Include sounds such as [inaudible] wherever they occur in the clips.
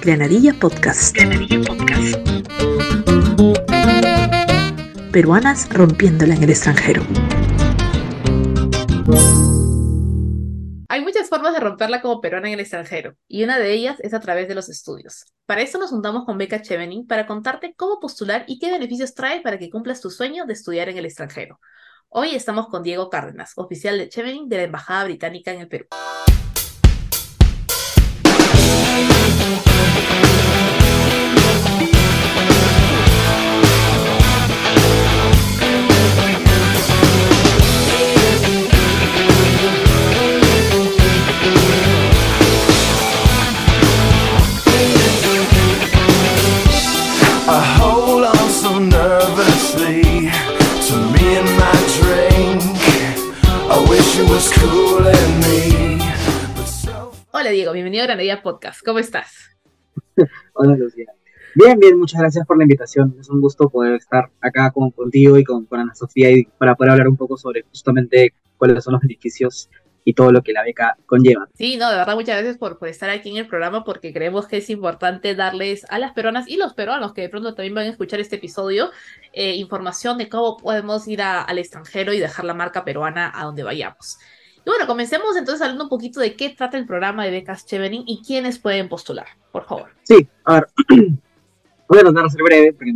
Granadilla Podcast. Granadilla Podcast. Peruanas rompiéndola en el extranjero. Hay muchas formas de romperla como peruana en el extranjero, y una de ellas es a través de los estudios. Para eso nos juntamos con Beca Chevening para contarte cómo postular y qué beneficios trae para que cumplas tu sueño de estudiar en el extranjero. Hoy estamos con Diego Cárdenas, oficial de Chevening de la Embajada Británica en el Perú. Hola Diego, bienvenido a Granadilla Podcast. ¿Cómo estás? [laughs] Hola Lucía. Bien, bien, muchas gracias por la invitación. Es un gusto poder estar acá con, contigo y con, con Ana Sofía y para poder hablar un poco sobre justamente cuáles son los beneficios y todo lo que la beca conlleva. Sí, no, de verdad, muchas gracias por, por, estar aquí en el programa porque creemos que es importante darles a las peruanas y los peruanos que de pronto también van a escuchar este episodio eh, información de cómo podemos ir al extranjero y dejar la marca peruana a donde vayamos. Y bueno, comencemos entonces hablando un poquito de qué trata el programa de becas Chevening y quiénes pueden postular, por favor. Sí, a ver, [clears throat] voy a tratar de ser breve porque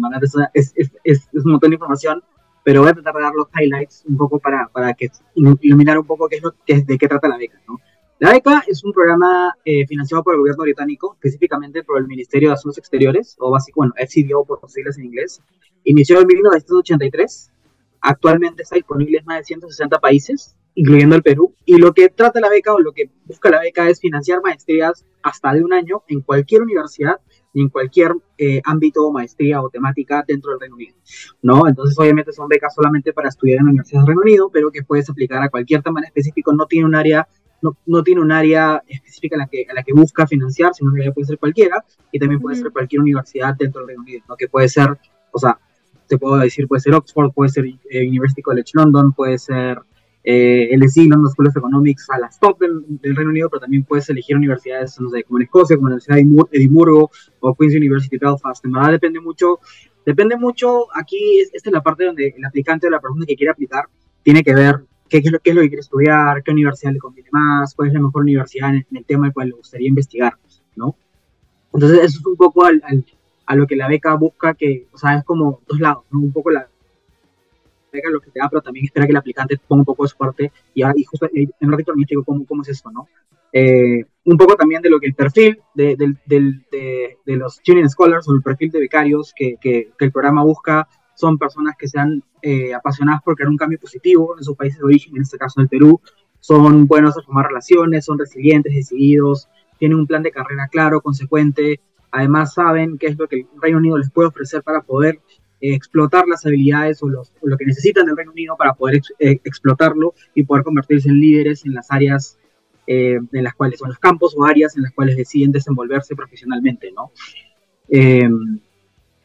es, es, es, es un montón de información pero voy a tratar de dar los highlights un poco para, para que iluminar un poco qué es lo, qué, de qué trata la beca. ¿no? La beca es un programa eh, financiado por el gobierno británico, específicamente por el Ministerio de Asuntos Exteriores, o básicamente, bueno, FCDO por sus siglas en inglés. Inició en 1983, actualmente está disponible en más de 160 países, incluyendo el Perú, y lo que trata la beca o lo que busca la beca es financiar maestrías hasta de un año en cualquier universidad en cualquier eh, ámbito, maestría o temática dentro del Reino Unido, ¿no? Entonces, obviamente son becas solamente para estudiar en la Universidad del Reino Unido, pero que puedes aplicar a cualquier tema específico, no tiene un área no, no, tiene un área específica a la, que, a la que busca financiar, sino que puede ser cualquiera, y también puede ser cualquier universidad dentro del Reino Unido, ¿no? que puede ser, o sea, te puedo decir, puede ser Oxford, puede ser eh, University College London, puede ser eh, LSE, London School of Economics, a las top del, del, Reino Unido, pero también puedes elegir universidades, no sé, como en Escocia, como la Universidad de Edimburgo o Queen's University Belfast. En verdad depende mucho, depende mucho, aquí esta es la parte donde el aplicante o la persona que quiere aplicar tiene que ver qué, qué, es, lo, qué es lo que quiere estudiar, qué universidad le conviene más, cuál es la mejor universidad en, en el tema al cual le gustaría investigar, ¿no? Entonces eso es un poco al, al, a lo que la beca busca, que, o sea, es como dos lados, ¿no? Un poco la beca lo que te da, pero también espera que el aplicante ponga un poco de su parte. Y, ahora, y justo en un ratito también cómo, cómo es esto, ¿no? Eh, un poco también de lo que el perfil de, de, de, de los Junior Scholars o el perfil de becarios que, que, que, el programa busca son personas que sean eh, apasionadas por crear un cambio positivo en sus países de origen, en este caso en el Perú, son buenos a formar relaciones, son resilientes, decididos, tienen un plan de carrera claro, consecuente, además saben qué es lo que el Reino Unido les puede ofrecer para poder eh, explotar las habilidades o, los, o, lo que necesitan del Reino Unido para poder ex, eh, explotarlo y poder convertirse en líderes en las áreas eh, en las cuales, son los campos o áreas en las cuales deciden desenvolverse profesionalmente, ¿no? Eh,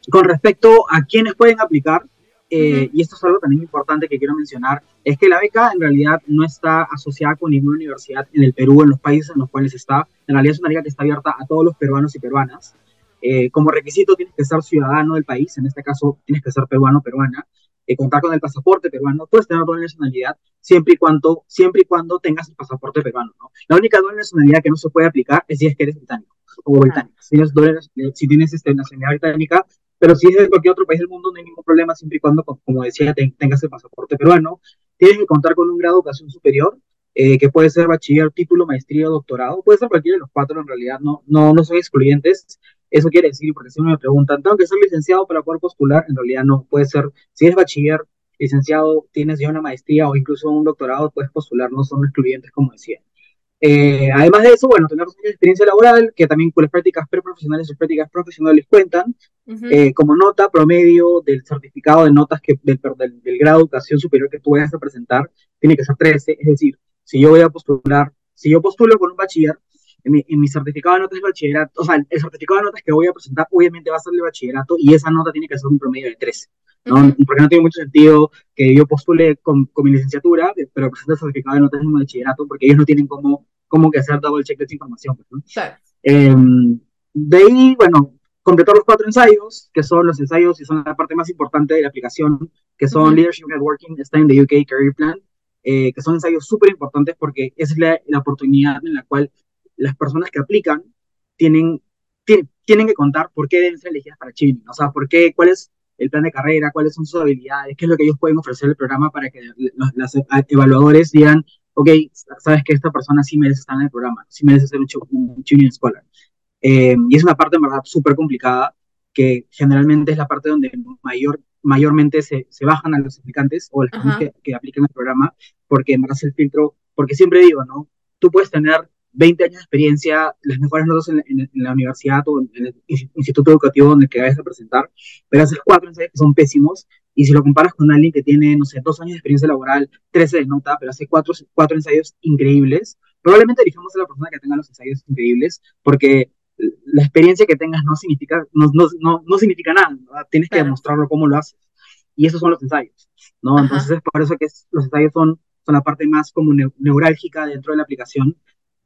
con respecto a quienes pueden aplicar, eh, y esto es algo también importante que quiero mencionar, es que la beca en realidad no está asociada con ninguna universidad en el Perú, en los países en los cuales está. En realidad es una beca que está abierta a todos los peruanos y peruanas. Eh, como requisito tienes que ser ciudadano del país, en este caso tienes que ser peruano peruana, eh, contar con el pasaporte peruano, puedes tener doble nacionalidad siempre y cuando, siempre y cuando tengas el pasaporte peruano. ¿no? La única doble nacionalidad que no se puede aplicar es si es que eres británico o británico. Ah. Si tienes, doble, si tienes este, nacionalidad británica, pero si es de cualquier otro país del mundo no hay ningún problema siempre y cuando, como decía, tengas el pasaporte peruano. Tienes que contar con un grado de educación superior, eh, que puede ser bachiller, título, maestría doctorado, puede ser cualquiera de los cuatro en realidad, no, no, no son excluyentes. Eso quiere decir, porque si me preguntan, ¿tengo que ser licenciado para poder postular? En realidad no, puede ser, si eres bachiller, licenciado, tienes ya una maestría o incluso un doctorado, puedes postular, no son excluyentes, como decía. Eh, además de eso, bueno, tener experiencia laboral, que también con las prácticas preprofesionales y prácticas profesionales cuentan, uh -huh. eh, como nota promedio del certificado de notas que, del, del, del, grado de educación superior que tú vayas a presentar, tiene que ser 13, es decir, si yo voy a postular, si yo postulo con un bachiller, en mi, en mi, certificado de notas de bachillerato, o sea, el certificado de notas que voy a presentar obviamente va a ser de bachillerato y esa nota tiene que ser un promedio de 13. ¿no? Uh -huh. Porque no tiene mucho sentido que yo postule con, con mi licenciatura, pero presente el certificado de notas en mi bachillerato, porque ellos no tienen cómo como que hacer double check de esa información. pues, ¿no? Claro. Em, de ahí, bueno, completar los cuatro ensayos, que son los ensayos y son la parte más importante de la aplicación, que son Ujú. Leadership Networking, está en the UK Career Plan, eh, que son ensayos súper importantes porque es la, la oportunidad en la cual las personas que aplican tienen, tienen, que contar por qué deben ser elegidas para Chivini, o sea, por qué, cuál es el plan de carrera, cuáles son sus habilidades, qué es lo que ellos pueden ofrecer al programa para que los, los evaluadores digan, ok, sabes que esta persona sí merece estar en el programa, sí merece ser un, un Chivini Scholar. Eh, y es una parte, en verdad, súper complicada, que generalmente es la parte donde mayor, mayormente se, se bajan a los aplicantes o las personas Ajá. que, que aplican el programa, porque en verdad es el filtro, porque siempre digo, ¿no? Tú puedes tener 20 años de experiencia, las mejores notas en, en- en la universidad o en el in- instituto educativo donde que vayas a presentar, pero haces cuatro ensayos que son pésimos, y si lo comparas con alguien que tiene, no sé, dos años de experiencia laboral, 13 de nota, pero hace cuatro, cuatro ensayos increíbles, probablemente elijamos a la persona que tenga los ensayos increíbles, porque la experiencia que tengas no significa, no, no, no, no significa nada, ¿verdad? tienes que Claro. demostrarlo cómo lo haces. Y esos son los ensayos, ¿no? Ajá. Entonces es por eso que es- los ensayos son, son la parte más como neu- neurálgica dentro de la aplicación.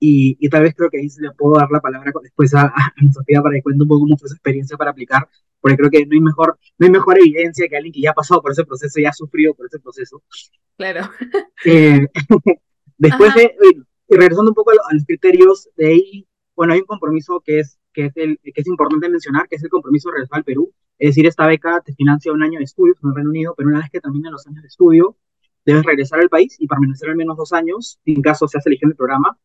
Y, y tal vez creo que ahí se le puedo dar la palabra después a, a Sofía para que cuente un poco cómo fue su experiencia para aplicar, porque creo que no hay mejor, no hay mejor evidencia que alguien que ya ha pasado por ese proceso, ya ha sufrido por ese proceso. Claro. Eh, [laughs] después Ajá. de, y regresando un poco a, lo- a los criterios, de ahí, bueno, hay un compromiso que es, que, es el, que es importante mencionar, que es el compromiso de regresar al Perú. Es decir, esta beca te financia un año de estudios en el Reino Unido, pero una vez que terminen los años de estudio, debes regresar al país y permanecer al menos dos años, en caso seas elegido en el programa.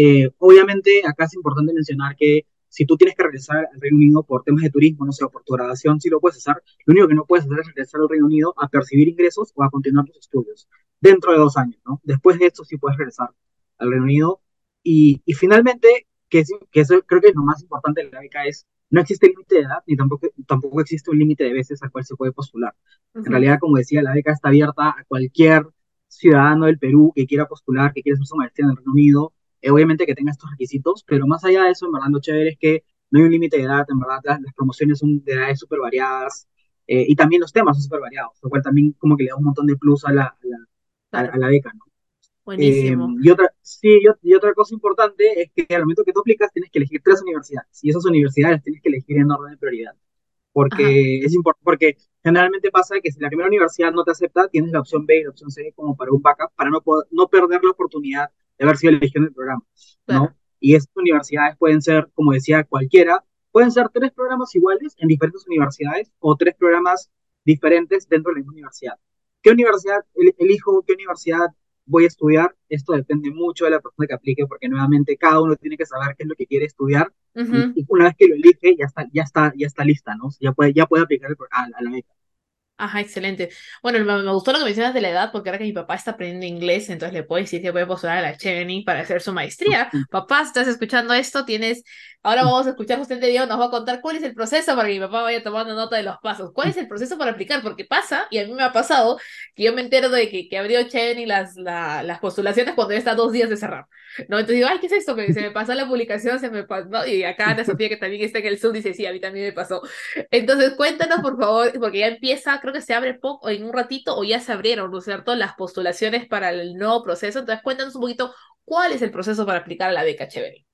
Eh, obviamente, acá es importante mencionar que si tú tienes que regresar al Reino Unido por temas de turismo, no sé, por tu graduación, sí lo puedes hacer. Lo único que no puedes hacer es regresar al Reino Unido a percibir ingresos o a continuar tus estudios dentro de dos años, ¿no? Después de esto sí puedes regresar al Reino Unido. Y, y finalmente, que, es- que eso creo que es lo más importante de la beca es, no existe límite de edad, ni tampoco, tampoco existe un límite de veces al cual se puede postular. En realidad, como decía, la beca está abierta a cualquier ciudadano del Perú que quiera postular, que quiera hacer su maestría en el Reino Unido, eh, obviamente que tenga estos requisitos, pero más allá de eso, en verdad, lo chévere es que no hay un límite de edad, en verdad, las, las promociones son de edades súper variadas, eh, y también los temas son súper variados, lo cual también como que le da un montón de plus a la, a la, a, Claro. a la beca, ¿no? Eh, Buenísimo. y, otra, sí, y, ot- y otra cosa importante es que al momento que tú aplicas tienes que elegir tres universidades, y esas universidades tienes que elegir en orden de prioridad Ajá. porque es importante, porque generalmente pasa que si la primera universidad no te acepta, tienes la opción B y la opción C como para un backup, para no, poder- no perder la oportunidad de haber sido elegido en el programa, Claro. ¿no? Y estas universidades pueden ser, como decía, cualquiera, pueden ser tres programas iguales en diferentes universidades o tres programas diferentes dentro de la misma universidad. ¿Qué universidad el- elijo? ¿Qué universidad voy a estudiar? Esto depende mucho de la persona que aplique, porque nuevamente cada uno tiene que saber qué es lo que quiere estudiar y, una vez que lo elige, ya está, ya está, ya está lista, ¿no? Ya puede, ya puede aplicar a, a la beca. Ajá, excelente. Bueno, me, me gustó lo que mencionas de la edad, porque ahora que mi papá está aprendiendo inglés, entonces le puedo decir que puede postular a la Chevening para hacer su maestría. Papá, estás escuchando esto, tienes. Ahora vamos a escuchar justamente Diego nos va a contar cuál es el proceso para que mi papá vaya tomando nota de los pasos. ¿Cuál es el proceso para aplicar? Porque pasa, y a mí me ha pasado, que yo me entero de que, que abrió Chevening las, la- las postulaciones cuando ya está a dos días de cerrar. ¿No? Entonces digo, ay, ¿qué es esto? Me- se me pasó la publicación, se me pasó. ¿no? Y acá Ana Sofía, que también está en el Zoom, dice, sí, a mí también me pasó. Entonces, cuéntanos, por favor, porque ya empieza, creo que se abre poco, en un ratito, o ya se abrieron, ¿no es cierto?, las postulaciones para el nuevo proceso. Entonces, cuéntanos un poquito cuál es el proceso para aplicar a la beca Chévere.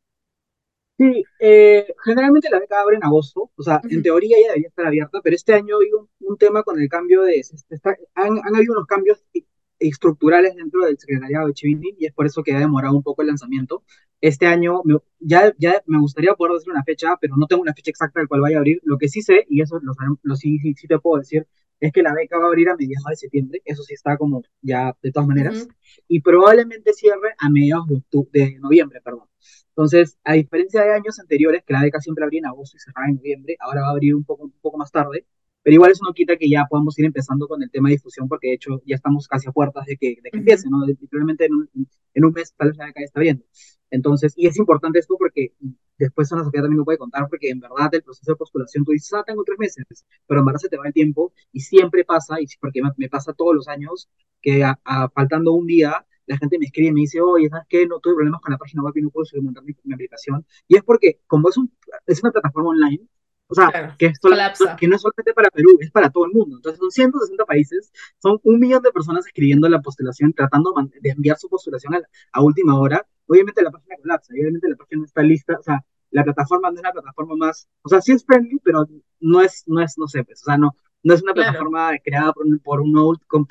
Sí, eh, generalmente la beca abre en agosto, o sea, en Ujú. teoría ya debería estar abierta, pero este año hay un, un tema con el cambio de, está- han, han habido unos cambios i- estructurales dentro del secretariado de Chivini y es por eso que ha demorado un poco el lanzamiento. Este año me- ya, ya me gustaría poder decir una fecha, pero no tengo una fecha exacta al cual vaya a abrir. Lo que sí sé, y eso lo, lo sí, sí, sí te puedo decir, es que la beca va a abrir a mediados de septiembre, eso sí está como ya de todas maneras, y probablemente cierre a mediados de, noviembre, perdón. Entonces, a diferencia de años anteriores, que la beca siempre abría en agosto y cerraba en noviembre, ahora va a abrir un poco, un poco más tarde, pero igual eso no quita que ya podamos ir empezando con el tema de difusión, porque de hecho ya estamos casi a puertas de que, de que empiece, ¿no? Literalmente en un, en un mes tal vez la beca ya está abriendo. Entonces, y es importante esto porque después Ana Sofía también lo puede contar, porque en verdad el proceso de postulación tú dices, ah, tengo tres meses, pero en verdad se te va el tiempo y siempre pasa, y porque me, me pasa todos los años, que a- a- faltando un día, la gente me escribe y me dice, oye, ¿sabes qué? No tuve problemas con la página web y no puedo subir mi, mi aplicación. Y es porque, como es, un, es una plataforma online, O sea, que, esto, que no es solamente para Perú, es para todo el mundo. Entonces son 160 países, son un millón de personas escribiendo la postulación, tratando de enviar su postulación a, última hora. Obviamente la página colapsa, obviamente la página no está lista, o sea, la plataforma no es la plataforma más, o sea, sí es friendly, pero no es, no es, no sé, pues, o sea, no, no es una plataforma creada por, por una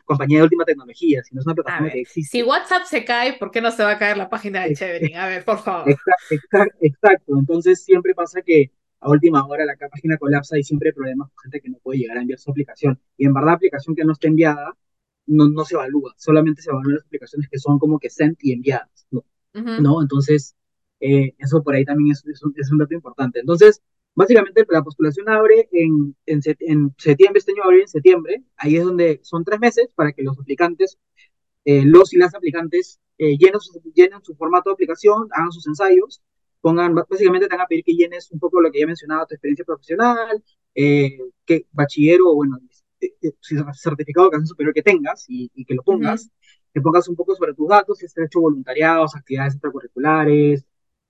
compañía de última tecnología, sino es una plataforma que existe. Si WhatsApp se cae, ¿por qué no se va a caer la página de Chevening? A ver, por favor. Exacto, exacto, Entonces siempre pasa que a última hora la página colapsa y siempre hay problemas con gente que no puede llegar a enviar su aplicación. Y en verdad la aplicación que no está enviada no, no se evalúa, solamente se evalúan las aplicaciones que son como que sent y enviadas, ¿no? ¿No? Entonces, eh, eso por ahí también es, es, un, es un dato importante. Entonces, Básicamente la postulación abre en, en, septiembre, este año abre en septiembre, ahí es donde son tres meses para que los aplicantes, eh, los y las aplicantes eh, llenen, su, su formato de aplicación, hagan sus ensayos, pongan, básicamente te van a pedir que llenes un poco lo que ya mencionaba, tu experiencia profesional, eh, que bachiller o, bueno, certificado de educación superior que tengas y, que lo pongas, que pongas un poco sobre tus datos, si has hecho voluntariados, actividades extracurriculares,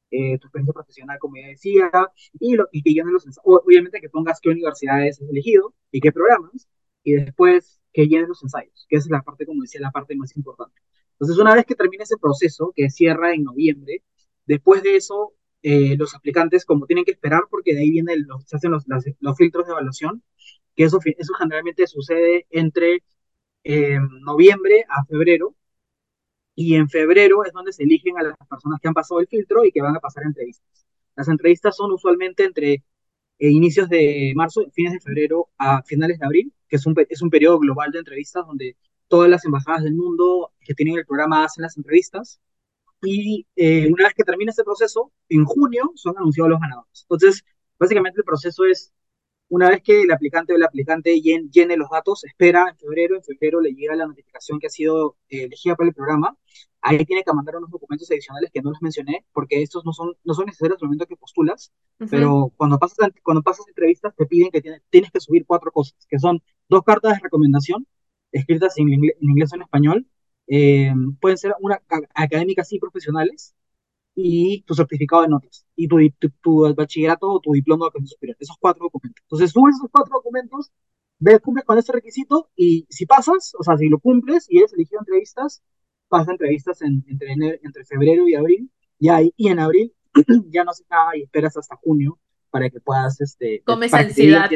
eh, tu experiencia profesional, como ya decía, y, lo, y que llenes los ensayos. Obviamente que pongas qué universidades has elegido y qué programas, y después que llenes los ensayos, que esa es la parte, como decía, la parte más importante. Entonces, una vez que termine ese proceso, que cierra en noviembre, después de eso, eh, los aplicantes, como tienen que esperar, porque de ahí vienen se hacen los, los, filtros de evaluación, que eso, eso generalmente sucede entre eh, noviembre a febrero, y en febrero es donde se eligen a las personas que han pasado el filtro y que van a pasar entrevistas. Las entrevistas son usualmente entre eh, inicios de marzo, fines de febrero a finales de abril, que es un, es un periodo global de entrevistas donde todas las embajadas del mundo que tienen el programa hacen las entrevistas. Y eh, una vez que termina ese proceso, en junio son anunciados los ganadores. Entonces, básicamente el proceso es una vez que el aplicante o el aplicante llene, los datos, espera en febrero, en febrero le llega la notificación que ha sido eh, elegida para el programa. Ahí tiene que mandar unos documentos adicionales que no les mencioné, porque estos no son, no son necesarios al momento que postulas, pero cuando pasas, cuando pasas entrevistas te piden que tienes que subir cuatro cosas, que son dos cartas de recomendación, escritas en inglés, o en español, eh, pueden ser una, académicas y profesionales, y tu certificado de notas y tu, tu, bachillerato o tu diploma de educación superior. Esos cuatro documentos. Entonces subes esos cuatro documentos, ves, cumples con ese requisito y si pasas, o sea, si lo cumples y eres elegido entrevistas, pasa entrevistas en, entre, entre febrero y abril y, ahí, y en abril [clears throat] ya no se nada y esperas hasta junio para que puedas... Este, Comes ansiedad.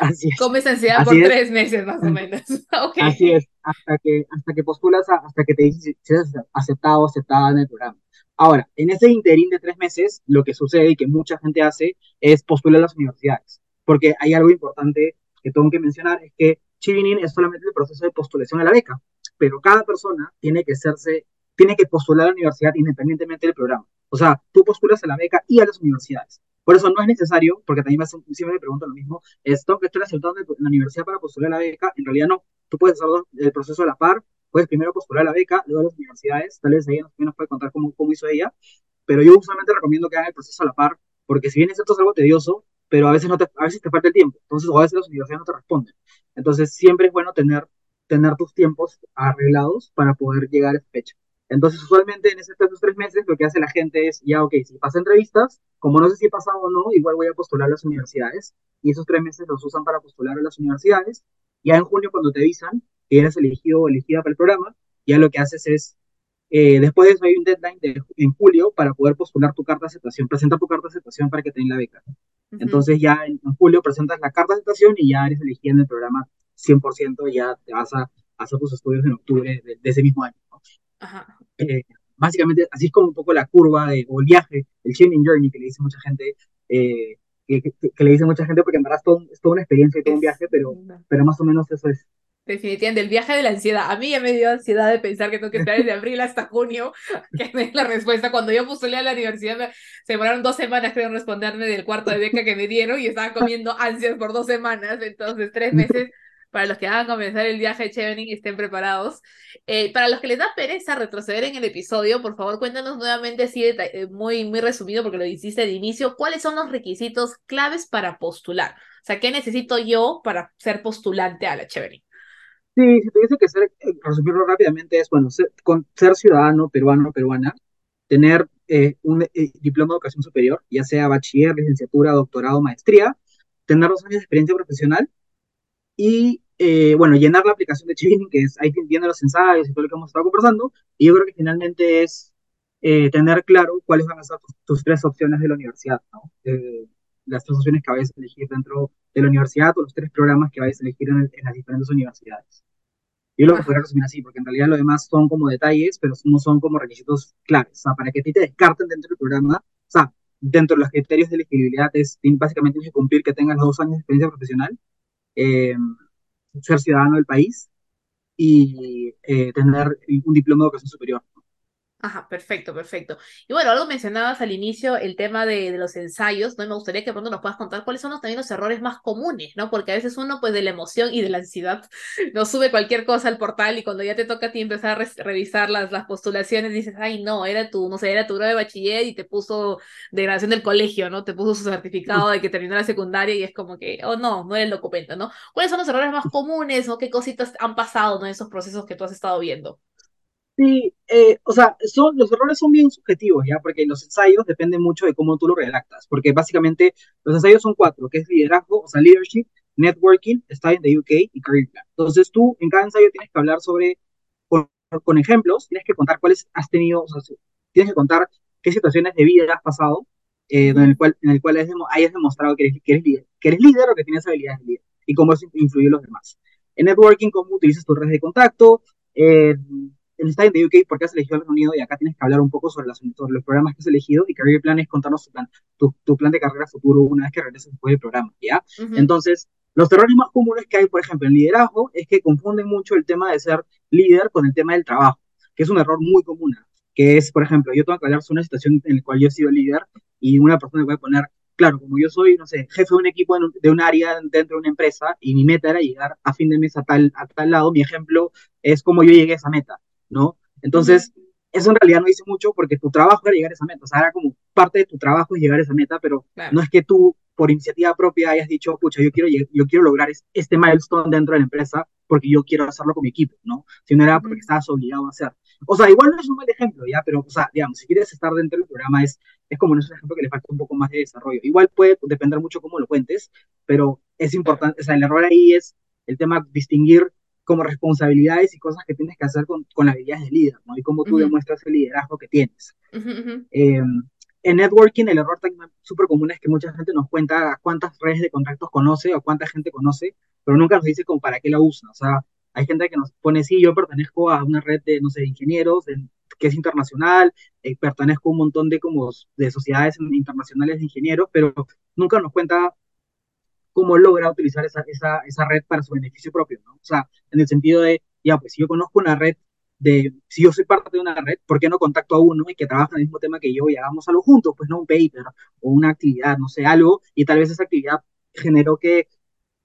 Así es. Comes ansiedad por tres meses más o menos. [laughs] Así es, hasta que, hasta que postulas, hasta que te dices si eres aceptado o aceptada en el programa. Ahora, en ese interín de tres meses, lo que sucede y que mucha gente hace es postular a las universidades, porque hay algo importante que tengo que mencionar, es que Chivinin es solamente el proceso de postulación a la beca, pero cada persona tiene que hacerse, tiene que postular a la universidad independientemente del programa. O sea, tú postulas a la beca y a las universidades. Por eso no es necesario, porque también me, siempre me preguntan lo mismo, ¿es tengo que estar aceptando en la universidad para postular la beca? En realidad no. Tú puedes hacer el proceso a la par, puedes primero postular la beca, luego las universidades, tal vez ella nos puede contar cómo, hizo ella, pero yo usualmente recomiendo que hagan el proceso a la par, porque si bien es cierto es algo tedioso, pero a veces, no te, a veces te falta el tiempo, entonces o a veces las universidades no te responden. Entonces siempre es bueno tener, tener tus tiempos arreglados para poder llegar a esa fecha. Entonces, usualmente en esos tres meses lo que hace la gente es, ya, ok, si pasa entrevistas, como no sé si he pasado o no, igual voy a postular a las universidades, y esos tres meses los usan para postular a las universidades, ya en junio cuando te avisan, que eres elegido o elegida para el programa, ya lo que haces es, eh, después de eso hay un deadline de, en julio para poder postular tu carta de aceptación, presentar tu carta de aceptación para que te den la beca. Entonces ya en, julio presentas la carta de aceptación y ya eres elegida en el programa 100%, ya te vas a, hacer tus estudios en octubre de, ese mismo año. Eh, básicamente, así es como un poco la curva de, o el viaje, el Changing Journey que le dice mucha gente, eh, que, le dice mucha gente porque en verdad es, todo, es toda una experiencia y todo un viaje, pero, pero más o menos eso es, Definitivamente, el viaje de la ansiedad. A mí ya me dio ansiedad de pensar que tengo que esperar desde abril hasta junio, [laughs] que es la respuesta. Cuando yo postulé a la universidad, se demoraron dos semanas, creo, en responderme del cuarto de beca que me dieron y estaba comiendo ansias por dos semanas. Entonces, tres meses para los que hagan comenzar el viaje de y estén preparados. Eh, para los que les da pereza retroceder en el episodio, por favor, cuéntanos nuevamente, así eh, muy, muy resumido, porque lo hiciste de inicio, cuáles son los requisitos claves para postular. O sea, ¿qué necesito yo para ser postulante a la Chevening? Sí, si tuviese que ser, eh, resumirlo rápidamente, es, bueno, ser, con, ser ciudadano peruano o peruana, tener eh, un eh, diploma de educación superior, ya sea bachiller, licenciatura, doctorado, maestría, tener dos años de experiencia profesional y, eh, bueno, llenar la aplicación de Chivini, que es ahí viendo los ensayos y todo lo que hemos estado conversando, y yo creo que finalmente es eh, tener claro cuáles van a ser tus, tres opciones de la universidad, ¿no? Eh, las tres opciones que vayas a elegir dentro de la universidad o los tres programas que vayas a elegir en, las diferentes universidades. Yo lo podría resumir así, porque en realidad lo demás son como detalles, pero no son como requisitos claves. O sea, para que a ti te descarten dentro del programa, o sea, dentro de los criterios de elegibilidad es básicamente tienes que cumplir que tengas los dos años de experiencia profesional, eh, ser ciudadano del país y eh, tener un diploma de educación superior. Ajá, perfecto, perfecto. Y bueno, algo mencionabas al inicio, el tema de, de, los ensayos, ¿no? Y me gustaría que pronto nos puedas contar cuáles son los, también los errores más comunes, ¿no? Porque a veces uno, pues, de la emoción y de la ansiedad, [laughs] no sube cualquier cosa al portal y cuando ya te toca a ti empezar a revisar las, las postulaciones, dices, ay, no, era tu, no sé, era tu grado de bachiller y te puso de graduación del colegio, ¿no? Te puso su certificado de que terminó la secundaria y es como que, oh, no, no era el documento, ¿no? ¿Cuáles son los errores más comunes o qué cositas han pasado, ¿no? En esos procesos que tú has estado viendo. Sí, eh, o sea, son, los errores son bien subjetivos, ¿ya? Porque los ensayos dependen mucho de cómo tú lo redactas, porque básicamente los ensayos son cuatro, que es liderazgo, o sea, leadership, networking, study in the UK y career plan. Entonces tú en cada ensayo tienes que hablar sobre, con, ejemplos, tienes que contar cuáles has tenido, o sea, tienes que contar qué situaciones de vida has pasado, eh, en el cual, en el cual hayas demostrado que eres, que eres líder, que eres líder o que tienes habilidades de líder, y cómo eso influye en los demás. En networking, cómo utilizas tus redes de contacto, eh, el está en the UK porque has elegido el Reino Unido y acá tienes que hablar un poco sobre, las, los programas que has elegido y Career Plan es contarnos tu plan, tu, tu plan de carrera futuro una vez que regreses después del programa, ¿ya? Entonces, los errores más comunes que hay, por ejemplo, en liderazgo es que confunden mucho el tema de ser líder con el tema del trabajo, que es un error muy común, que es, por ejemplo, yo tengo que hablar sobre una situación en la cual yo he sido líder y una persona puede poner, claro, como yo soy, no sé, jefe de un equipo de un área dentro de una empresa y mi meta era llegar a fin de mes a tal, a tal lado, mi ejemplo es como yo llegué a esa meta ¿no? Entonces, eso en realidad no dice mucho porque tu trabajo era llegar a esa meta, o sea, era como parte de tu trabajo es llegar a esa meta, pero no es que tú por iniciativa propia hayas dicho, pucha, yo quiero, yo quiero lograr este milestone dentro de la empresa porque yo quiero hacerlo con mi equipo, ¿no? Si no era porque estabas obligado a hacer. O sea, igual no es un mal ejemplo, ¿ya? Pero, o sea, digamos, si quieres estar dentro del programa es, es como un ejemplo que le falta un poco más de desarrollo. Igual puede depender mucho cómo lo cuentes, pero es importante, o sea, el error ahí es el tema distinguir como responsabilidades y cosas que tienes que hacer con, con habilidades de líder, ¿no? Y cómo tú demuestras el liderazgo que tienes. Eh, en networking el error súper común es que mucha gente nos cuenta cuántas redes de contactos conoce o cuánta gente conoce, pero nunca nos dice como para qué la usa. O sea, hay gente que nos pone, sí, yo pertenezco a una red de, no sé, de ingenieros, que es internacional, eh, pertenezco a un montón de, como, de sociedades internacionales de ingenieros, pero nunca nos cuenta cómo logra utilizar esa, esa, esa red para su beneficio propio, ¿no? O sea, en el sentido de, ya, pues si yo conozco una red de, si yo soy parte de una red, ¿por qué no contacto a uno y que trabaja en el mismo tema que yo y hagamos algo juntos? Pues no un paper o una actividad, no sé, algo, y tal vez esa actividad generó que,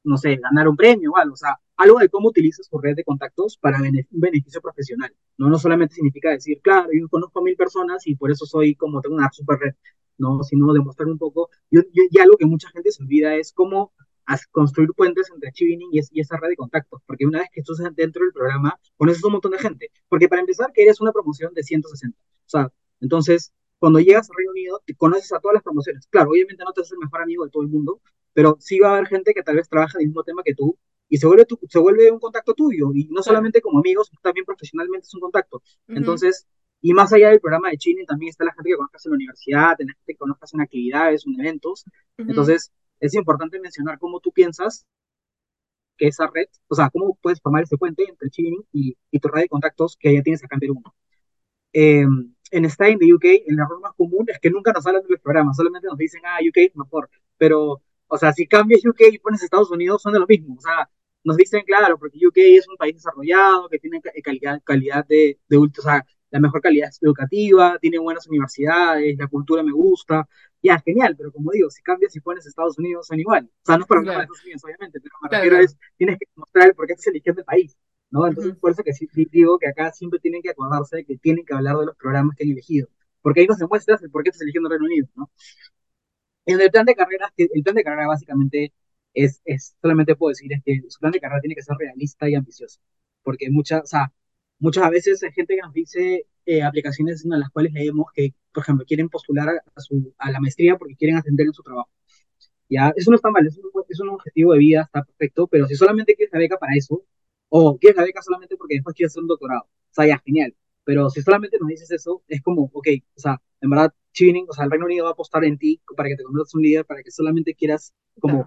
no sé, ganar un premio o algo, o sea, algo de cómo utilizas tu red de contactos para un beneficio profesional, ¿no? No solamente significa decir, claro, yo conozco a mil personas y por eso soy como tengo una super red, ¿no? Sino demostrar un poco, y algo que mucha gente se olvida es cómo construir puentes entre Chivining y, y, esa red de contactos, porque una vez que estás dentro del programa, conoces un montón de gente, porque para empezar que eres una promoción de 160, o sea, entonces, cuando llegas a Reino Unido, te conoces a todas las promociones, claro, obviamente no te haces el mejor amigo de todo el mundo, pero sí va a haber gente que tal vez trabaja en el mismo tema que tú, y se vuelve, tu, se vuelve un contacto tuyo, y no solamente como amigos, también profesionalmente es un contacto, entonces... Y más allá del programa de Chile, también está la gente que conozcas en la universidad, la gente que conozcas en actividades, en eventos. Entonces, es importante mencionar cómo tú piensas que esa red, o sea, cómo puedes formar ese puente entre Chivini y, y, tu red de contactos que ya tienes acá en Perú. Eh, en Stay in the UK, el error más común es que nunca nos hablan de los programas, solamente nos dicen, ah, UK es mejor, pero, o sea, si cambias UK y pones Estados Unidos, son de lo mismo, o sea, nos dicen, claro, porque UK es un país desarrollado, que tiene calidad, calidad de, de, o sea, la mejor calidad educativa, tiene buenas universidades, la cultura me gusta, ya, genial, pero como digo, si cambias y pones Estados Unidos son igual. O sea, no es para claro. Estados Unidos, obviamente, pero me refiero es, tienes que mostrar el por qué estás eligiendo el país, ¿no? Entonces, por eso que sí, digo que acá siempre tienen que acordarse de que tienen que hablar de los programas que han elegido, porque ahí nos demuestras el por qué estás eligiendo el Reino Unido, ¿no? En el plan de carrera, el plan de carrera básicamente es, es, solamente puedo decir, es que su plan de carrera tiene que ser realista y ambicioso, porque muchas, o sea, muchas veces hay gente que nos dice eh, aplicaciones en las cuales leemos que, por ejemplo, quieren postular a, su, a la maestría porque quieren ascender en su trabajo. ya, eso no está mal, es un, es un objetivo de vida, está perfecto, pero si solamente quieres la beca para eso, o quieres la beca solamente porque después quieres hacer un doctorado, o sea, ya, genial, pero si solamente nos dices eso, es como, ok, o sea, en verdad, Chivening, o sea, el Reino Unido va a apostar en ti para que te conviertas en un líder, para que solamente quieras como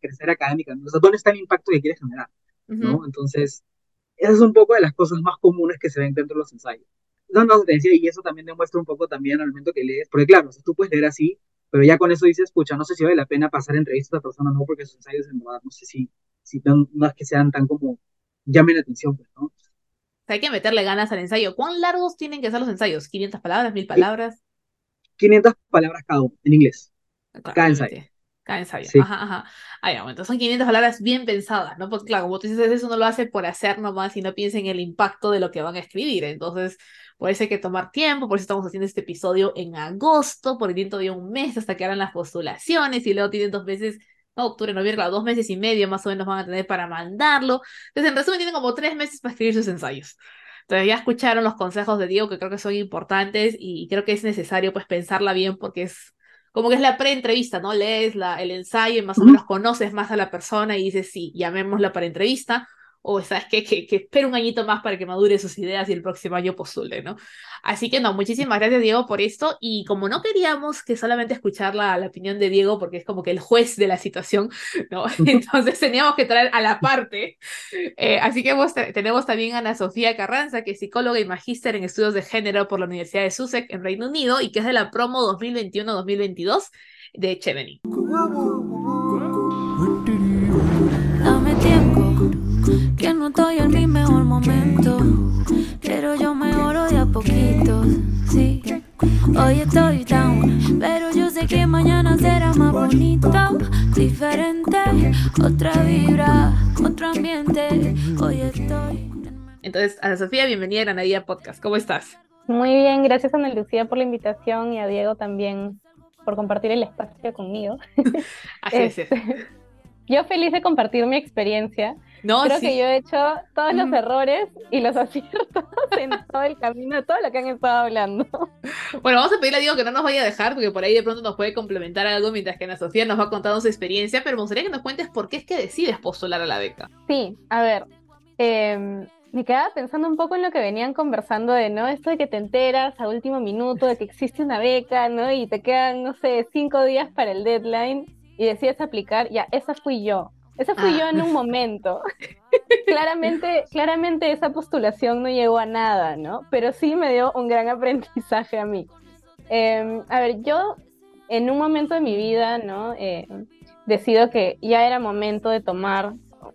crecer académicamente. O sea, ¿dónde está el impacto que quieres generar? Ujú. ¿No? Entonces, esa es un poco de las cosas más comunes que se ven dentro de los ensayos. No, no, te decía, y eso también demuestra un poco también al momento que lees, porque claro, o sea, tú puedes leer así, pero ya con eso dices, pucha, no sé si vale la pena pasar entrevistas a esta persona, no, porque sus ensayos en verdad, no sé si, si tan- no es que sean tan como, llamen la atención, pues, ¿no? hay que meterle ganas al ensayo. ¿Cuán largos tienen que ser los ensayos? ¿500 palabras? ¿1000 Y palabras? 500 palabras cada uno, en inglés, Claro, cada ensayo. Cada ensayo. Sí. Ajá, ajá. Ah, ya, bueno, entonces son 500 palabras bien pensadas, ¿no? Porque claro, como tú dices, eso no lo hace por hacer nomás y no piensa en el impacto de lo que van a escribir. Entonces, por eso hay que tomar tiempo, por eso estamos haciendo este episodio en agosto, porque tienen todavía un mes hasta que hagan las postulaciones y luego tienen dos meses, no, octubre, noviembre, claro, dos meses y medio más o menos van a tener para mandarlo. Entonces, en resumen, tienen como tres meses para escribir sus ensayos. Entonces ya escucharon los consejos de Diego que creo que son importantes y creo que es necesario pues pensarla bien porque es como que es la pre-entrevista, ¿no? Lees la, el ensayo y más o menos conoces más a la persona y dices, sí, llamémosla para entrevista o sabes qué? que, que espera un añito más para que madure sus ideas y el próximo año postule, ¿no? Así que no, muchísimas gracias Diego por esto y como no queríamos que solamente escuchar la, la opinión de Diego porque es como que el juez de la situación, [laughs] ¿no? [laughs] Entonces teníamos que traer a la parte eh, así que hemos, tenemos también a Ana Sofía Carranza, que es psicóloga y magíster en estudios de género por la Universidad de Sussex en Reino Unido y que es de la promo 2021-2022 de Chevening. Dame tiempo, que no estoy en mi mejor momento. Pero yo mejoro de a poquito, sí. Hoy estoy down, pero yo sé que mañana será más bonito, diferente, otra vibra, otro ambiente. Hoy estoy. Entonces, Ana Sofía, bienvenida a Granadilla Podcast. ¿Cómo estás? Muy bien, gracias Ana Lucía por la invitación y a Diego también por compartir el espacio conmigo. [laughs] Así es. Este, Yo feliz de compartir mi experiencia. No, Creo sí. que yo he hecho todos los errores y los [laughs] aciertos en todo el camino, todo lo que han estado hablando. Bueno, vamos a pedirle a Diego que no nos vaya a dejar, porque por ahí de pronto nos puede complementar algo mientras que Ana Sofía nos va contando su experiencia, pero me gustaría que nos cuentes por qué es que decides postular a la beca. Sí, a ver, em, me quedaba pensando un poco en lo que venían conversando de, ¿no? Esto de que te enteras a último minuto de que existe una beca, ¿no? Y te quedan, no sé, cinco días para el deadline y decides aplicar, ya, esa fui yo. Esa fui Ah. yo en un [laughs] momento. claramente, claramente esa postulación no llegó a nada, ¿no? Pero sí me dio un gran [laughs] aprendizaje a mí. Em, a ver, yo en un momento de mi vida, ¿no? Eh, decido que ya era momento de tomar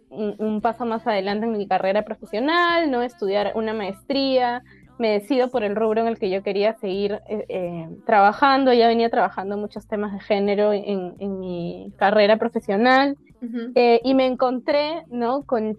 un, un paso más adelante en mi carrera profesional, no estudiar una maestría, me decido por el rubro en el que yo quería seguir eh, eh, trabajando, ya venía trabajando muchos temas de género en, en mi carrera profesional. Eh, y me encontré, ¿no? Con,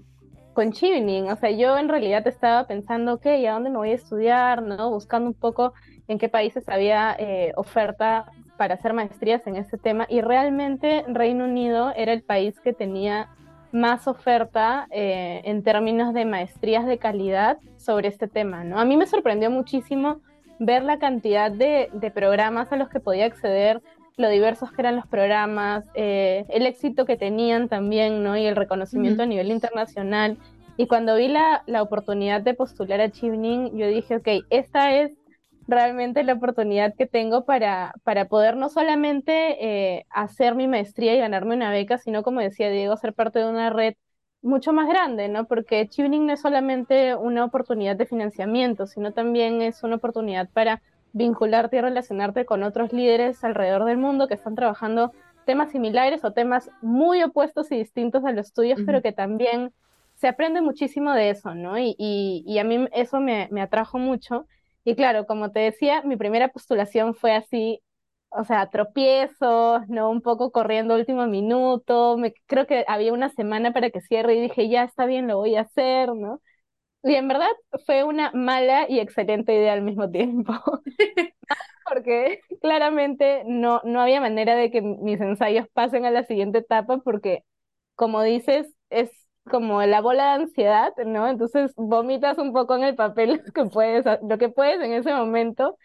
con Chevening, o sea, yo en realidad estaba pensando, ok, ¿a dónde me voy a estudiar, ¿no? Buscando un poco en qué países había eh, oferta para hacer maestrías en este tema. Y realmente Reino Unido era el país que tenía más oferta eh, en términos de maestrías de calidad sobre este tema, ¿no? A mí me sorprendió muchísimo ver la cantidad de, de programas a los que podía acceder, lo diversos que eran los programas, eh, el éxito que tenían también, ¿no? Y el reconocimiento Ujú. a nivel internacional. Y cuando vi la, la oportunidad de postular a Chevening, yo dije, ok, esta es realmente la oportunidad que tengo para, para poder no solamente eh, hacer mi maestría y ganarme una beca, sino como decía Diego, ser parte de una red mucho más grande, ¿no? Porque Tuning no es solamente una oportunidad de financiamiento, sino también es una oportunidad para vincularte y relacionarte con otros líderes alrededor del mundo que están trabajando temas similares o temas muy opuestos y distintos a los tuyos, Ujú. pero que también se aprende muchísimo de eso, ¿no? Y, y, y a mí eso me, me atrajo mucho. Y claro, como te decía, mi primera postulación fue así, o sea, tropiezos, ¿no? Un poco corriendo último minuto, me, creo que había una semana para que cierre y dije, ya está bien, lo voy a hacer, ¿no? Y en verdad fue una mala y excelente idea al mismo [laughs] tiempo, porque claramente no, no había manera de que mis ensayos pasen a la siguiente etapa, porque como dices, es como la bola de ansiedad, ¿no? Entonces vomitas un poco en el papel lo [laughs] que puedes, lo que puedes en ese momento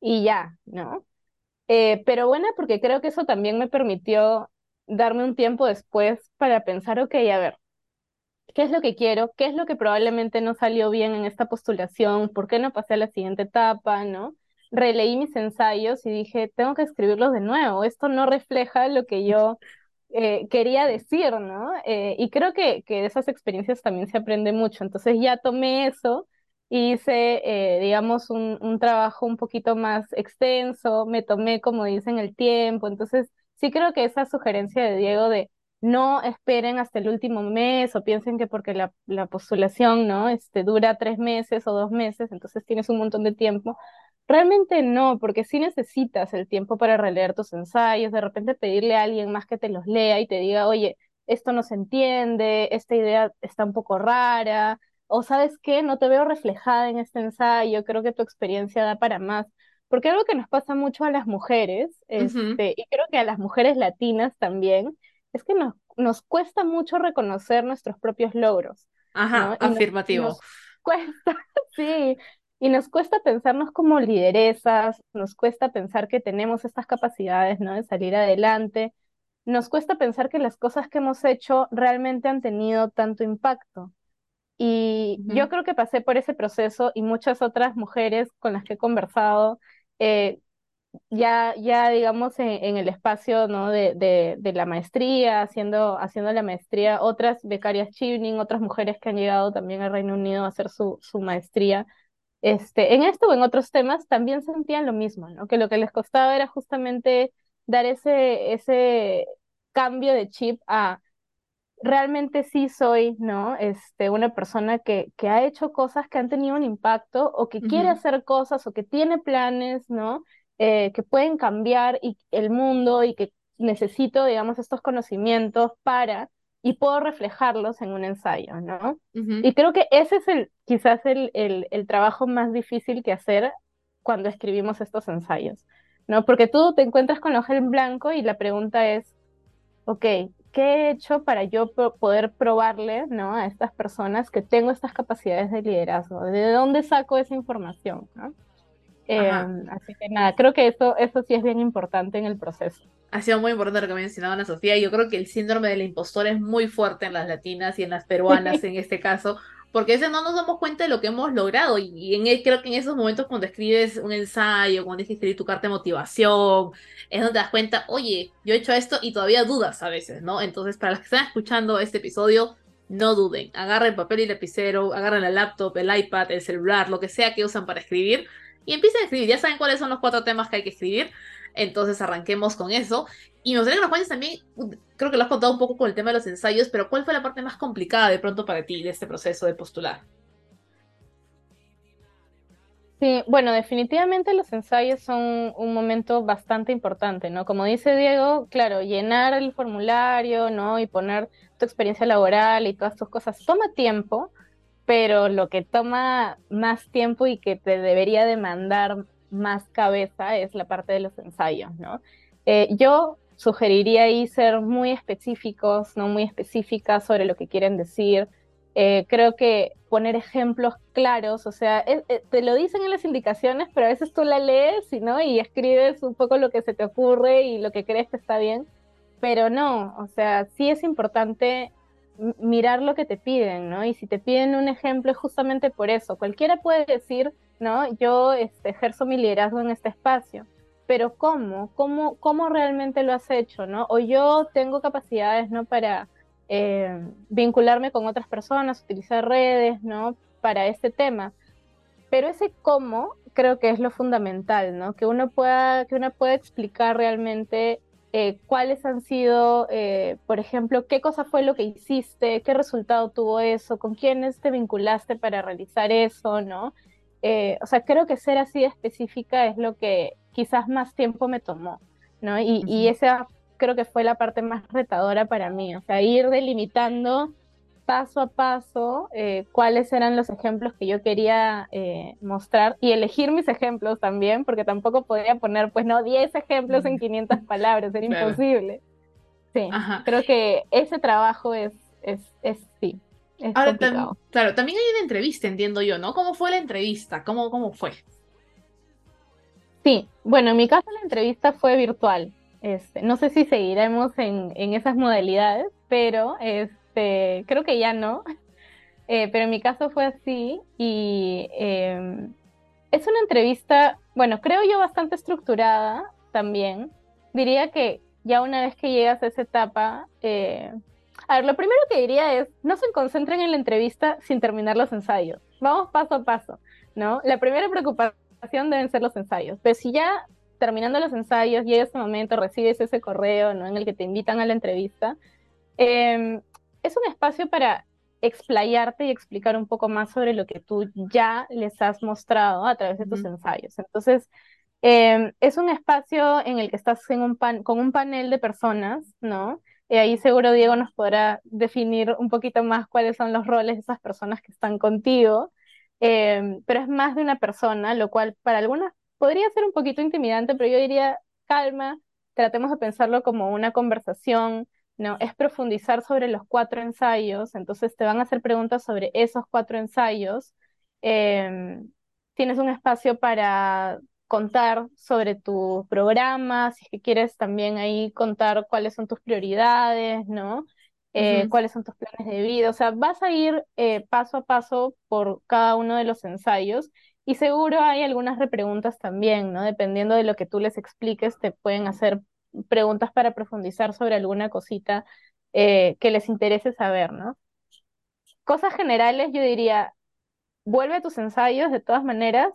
y ya, ¿no? Eh, pero buena porque creo que eso también me permitió darme un tiempo después para pensar, ok, a ver, ¿qué es lo que quiero? ¿Qué es lo que probablemente no salió bien en esta postulación? ¿Por qué no pasé a la siguiente etapa? ¿No? Releí mis ensayos y dije, tengo que escribirlos de nuevo, esto no refleja lo que yo eh, quería decir, ¿no? Eh, y creo que, que de esas experiencias también se aprende mucho. Entonces ya tomé eso hice, eh, digamos, un, un, trabajo un poquito más extenso, me tomé, como dicen, el tiempo. Entonces, sí creo que esa sugerencia de Diego de no esperen hasta el último mes o piensen que porque la, la postulación, ¿no? Este, dura tres meses o dos meses, entonces tienes un montón de tiempo. Realmente no, porque sí necesitas el tiempo para releer tus ensayos, de repente pedirle a alguien más que te los lea y te diga, oye, esto no se entiende, esta idea está un poco rara, o sabes qué, no te veo reflejada en este ensayo, creo que tu experiencia da para más. Porque algo que nos pasa mucho a las mujeres, este, y creo que a las mujeres latinas también, es que nos, nos cuesta mucho reconocer nuestros propios logros. Ajá, afirmativo. Nos, cuesta, [laughs] sí, y nos cuesta pensarnos como lideresas, nos cuesta pensar que tenemos estas capacidades, ¿no? De salir adelante. Nos cuesta pensar que las cosas que hemos hecho realmente han tenido tanto impacto. Y yo creo que pasé por ese proceso y muchas otras mujeres con las que he conversado, eh, ya, ya digamos en, el espacio ¿no? de, de, de, la maestría, haciendo, haciendo la maestría, otras becarias Chivning, otras mujeres que han llegado también al Reino Unido a hacer su, su maestría, este, en esto o en otros temas también sentían lo mismo, ¿no? que lo que les costaba era justamente dar ese, ese cambio de chip a realmente sí soy, ¿no? Este, una persona que, que ha hecho cosas que han tenido un impacto o que quiere hacer cosas o que tiene planes, ¿no? Eh, que pueden cambiar y, el mundo y que necesito, digamos, estos conocimientos para y puedo reflejarlos en un ensayo, ¿no? Y creo que ese es el, quizás el, el, el trabajo más difícil que hacer cuando escribimos estos ensayos, ¿no? Porque tú te encuentras con la hoja en blanco y la pregunta es, ok, ¿qué he hecho para yo poder probarle ¿no? a estas personas que tengo estas capacidades de liderazgo? ¿De dónde saco esa información? ¿no? Em, así que nada, creo que eso, eso sí es bien importante en el proceso. Ha sido muy importante lo que ha mencionado Ana Sofía. Yo creo que el síndrome del impostor es muy fuerte en las latinas y en las peruanas [laughs] en este caso, porque a veces no nos damos cuenta de lo que hemos logrado y, en, creo que en esos momentos cuando escribes un ensayo, cuando tienes que escribir tu carta de motivación, es donde te das cuenta, oye, yo he hecho esto y todavía dudas a veces, ¿no? Entonces, para los que están escuchando este episodio, no duden, agarren papel y lapicero, agarren la laptop, el iPad, el celular, lo que sea que usan para escribir y empiecen a escribir, ya saben cuáles son los cuatro temas que hay que escribir. Entonces arranquemos con eso. Y me gustaría que nos cuentes también, creo que lo has contado un poco con el tema de los ensayos, pero ¿cuál fue la parte más complicada de pronto para ti de este proceso de postular? Sí, bueno, definitivamente los ensayos son un momento bastante importante, ¿no? Como dice Diego, claro, llenar el formulario, ¿no? Y poner tu experiencia laboral y todas tus cosas toma tiempo, pero lo que toma más tiempo y que te debería demandar más cabeza es la parte de los ensayos, ¿no? Eh, yo sugeriría ahí ser muy específicos, no muy específicas sobre lo que quieren decir. Eh, creo que poner ejemplos claros, o sea, eh, te lo dicen en las indicaciones, pero a veces tú la lees ¿no? y escribes un poco lo que se te ocurre y lo que crees que está bien, pero no, o sea, sí es importante mirar lo que te piden, ¿no? Y si te piden un ejemplo es justamente por eso. Cualquiera puede decir, ¿no? Yo este, ejerzo mi liderazgo en este espacio, pero ¿cómo? ¿Cómo, cómo realmente lo has hecho, ¿no? O yo tengo capacidades, ¿no? Para eh, vincularme con otras personas, utilizar redes, ¿no? Para este tema. Pero ese cómo creo que es lo fundamental, ¿no? Que uno pueda, que uno pueda explicar realmente eh, cuáles han sido, eh, por ejemplo, qué cosa fue lo que hiciste, qué resultado tuvo eso, con quiénes te vinculaste para realizar eso, ¿no? Eh, o sea, creo que ser así de específica es lo que quizás más tiempo me tomó, ¿no? Y, y esa creo que fue la parte más retadora para mí, o sea, ir delimitando paso a paso eh, cuáles eran los ejemplos que yo quería eh, mostrar y elegir mis ejemplos también, porque tampoco podía poner, pues no, 10 ejemplos en 500 [laughs] palabras, era imposible. Sí, creo que ese trabajo es, es, es sí. Ahora, claro, también hay una entrevista, entiendo yo, ¿no? ¿Cómo fue la entrevista? ¿Cómo, cómo fue? Sí, bueno, en mi caso la entrevista fue virtual. Este, no sé si seguiremos en, en esas modalidades, pero este, creo que ya no. [laughs] Eh, pero en mi caso fue así y em, es una entrevista, bueno, creo yo bastante estructurada también. Diría que ya una vez que llegas a esa etapa, eh, a ver, lo primero que diría es, no se concentren en la entrevista sin terminar los ensayos. Vamos paso a paso, ¿no? La primera preocupación deben ser los ensayos. Pero si ya terminando los ensayos llega ese momento, recibes ese correo, ¿no? En el que te invitan a la entrevista, em, es un espacio para explayarte y explicar un poco más sobre lo que tú ya les has mostrado a través de tus ensayos. Entonces, em, es un espacio en el que estás en un pan con un panel de personas, ¿no? Y ahí seguro Diego nos podrá definir un poquito más cuáles son los roles de esas personas que están contigo, em, pero es más de una persona, lo cual para algunas podría ser un poquito intimidante, pero yo diría, calma, tratemos de pensarlo como una conversación, ¿no? Es profundizar sobre los cuatro ensayos, entonces te van a hacer preguntas sobre esos cuatro ensayos. Em, tienes un espacio para contar sobre tu programa, si es que quieres también ahí contar cuáles son tus prioridades, ¿no? Eh, cuáles son tus planes de vida, o sea, vas a ir eh, paso a paso por cada uno de los ensayos y seguro hay algunas repreguntas también, ¿no? Dependiendo de lo que tú les expliques, te pueden hacer preguntas para profundizar sobre alguna cosita eh, que les interese saber, ¿no? Cosas generales, yo diría, vuelve a tus ensayos de todas maneras,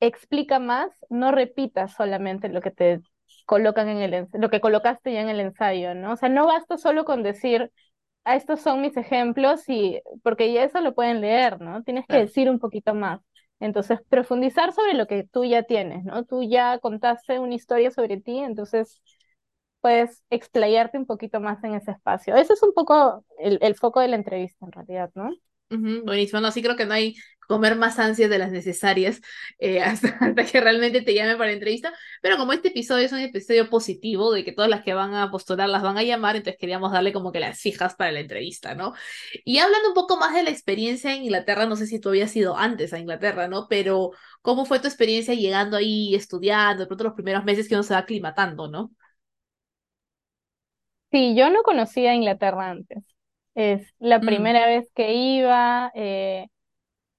explica más, no repitas solamente lo que te colocan en el lo que colocaste ya en el ensayo, ¿no? O sea, no basta solo con decir, ah, estos son mis ejemplos y porque ya eso lo pueden leer, ¿no? Tienes que decir un poquito más. Entonces, profundizar sobre lo que tú ya tienes, ¿no? Tú ya contaste una historia sobre ti, entonces puedes explayarte un poquito más en ese espacio. Ese es un poco el, el foco de la entrevista, en realidad, ¿no? Buenísimo, no, sí creo que no hay comer más ansias de las necesarias eh, [laughs] hasta, que realmente te llame para la entrevista, pero como este episodio es un episodio positivo, de que todas las que van a postular las van a llamar, entonces queríamos darle como que las fijas para la entrevista, ¿no? Y hablando un poco más de la experiencia en Inglaterra, no sé si tú habías ido antes a Inglaterra, ¿no? Pero ¿cómo fue tu experiencia llegando ahí, estudiando, de pronto los primeros meses que uno se va aclimatando, ¿no? Sí, yo no conocía Inglaterra antes. Es la mm. primera vez que iba. Eh,